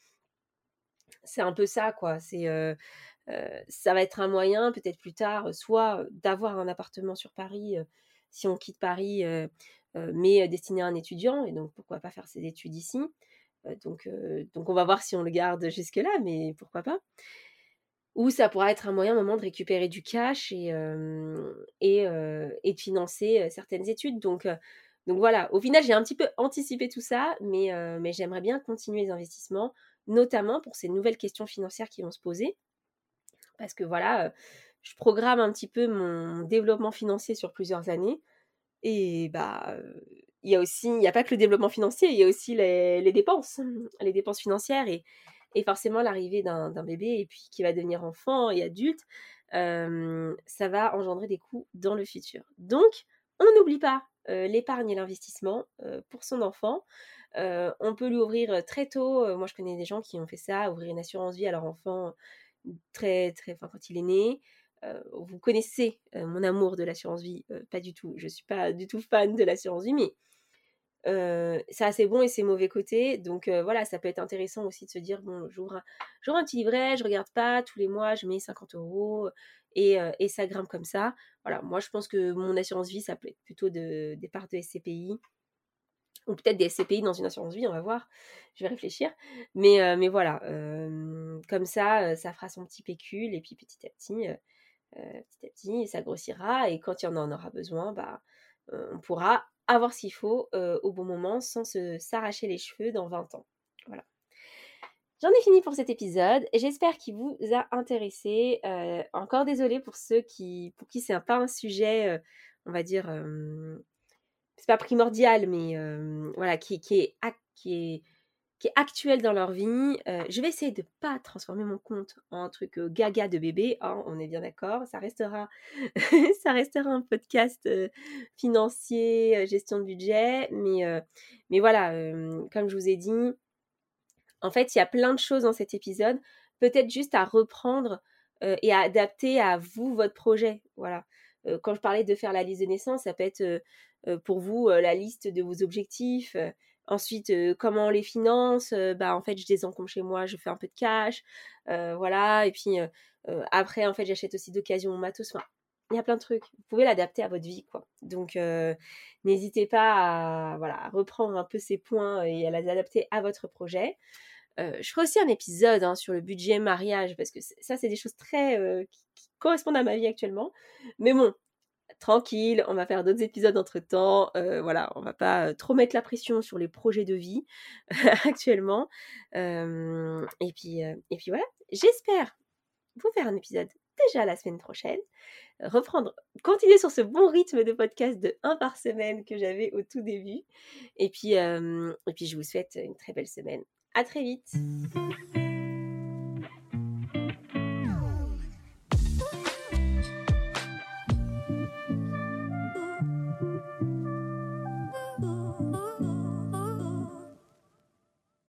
C'est un peu ça, quoi. C'est, ça va être un moyen, peut-être plus tard, soit d'avoir un appartement sur Paris, si on quitte Paris, mais destiné à un étudiant, et donc pourquoi pas faire ses études ici. Donc, on va voir si on le garde jusque-là, mais pourquoi pas. Ou ça pourra être un moyen, moment, de récupérer du cash et, de financer certaines études. Donc, donc voilà, au final, j'ai un petit peu anticipé tout ça, mais, mais j'aimerais bien continuer les investissements, notamment pour ces nouvelles questions financières qui vont se poser. Parce que voilà, je programme un petit peu mon développement financier sur plusieurs années. Et bah, il y a aussi, il n'y a pas que le développement financier, il y a aussi les, dépenses, les dépenses financières et, forcément l'arrivée d'un bébé et puis qui va devenir enfant et adulte, ça va engendrer des coûts dans le futur. Donc, on n'oublie pas l'épargne et l'investissement pour son enfant. on peut lui ouvrir très tôt, moi je connais des gens qui ont fait ça, ouvrir une assurance vie à leur enfant très, très, enfin, quand il est né vous connaissez mon amour de l'assurance vie, pas du tout. Je suis pas du tout fan de l'assurance vie, mais ça a ses bons et ses mauvais côtés. Donc voilà, ça peut être intéressant aussi de se dire bon, j'ouvre un, petit livret, je regarde pas, tous les mois je mets 50 euros et, et, ça grimpe comme ça. Voilà, moi je pense que mon assurance vie, ça peut être plutôt de, des parts de SCPI ou peut-être des SCPI dans une assurance vie, on va voir, je vais réfléchir. Mais, mais voilà, comme ça, ça fera son petit pécule et puis petit à petit, petit à petit, ça grossira et quand il y en aura besoin, bah, on pourra avoir qu'il faut au bon moment sans s'arracher les cheveux dans 20 ans. Voilà. J'en ai fini pour cet épisode. J'espère qu'il vous a intéressé. encore désolé pour ceux qui, pour qui c'est pas un sujet, on va dire, c'est pas primordial, mais voilà, qui est qui est actuel dans leur vie. je vais essayer de pas transformer mon compte en un truc gaga de bébé, hein, on est bien d'accord. Ça restera, ça restera un podcast financier, gestion de budget, mais, mais voilà, comme je vous ai dit, en fait, il y a plein de choses dans cet épisode, peut-être juste à reprendre et à adapter à vous votre projet. Voilà. quand je parlais de faire la liste de naissance, ça peut être pour vous la liste de vos objectifs Ensuite, comment on les finance Bah en fait, je désencombre chez moi, je fais un peu de cash, voilà. Et puis après, en fait, j'achète aussi d'occasion mon matos. Enfin, il y a plein de trucs. Vous pouvez l'adapter à votre vie, quoi. Donc, n'hésitez pas à, voilà, reprendre un peu ces points et à les adapter à votre projet. je ferai aussi un épisode hein, sur le budget mariage parce que ça, c'est des choses très qui correspondent à ma vie actuellement. Mais bon, tranquille, on va faire d'autres épisodes entre temps. Euh, voilà, on va pas euh, trop mettre la pression sur les projets de vie actuellement. et puis, et puis voilà, j'espère vous faire un épisode déjà la semaine prochaine. Reprendre, continuer sur ce bon rythme de podcast de 1 par semaine que j'avais au tout début. Et puis, et puis, je vous souhaite une très belle semaine. À très vite.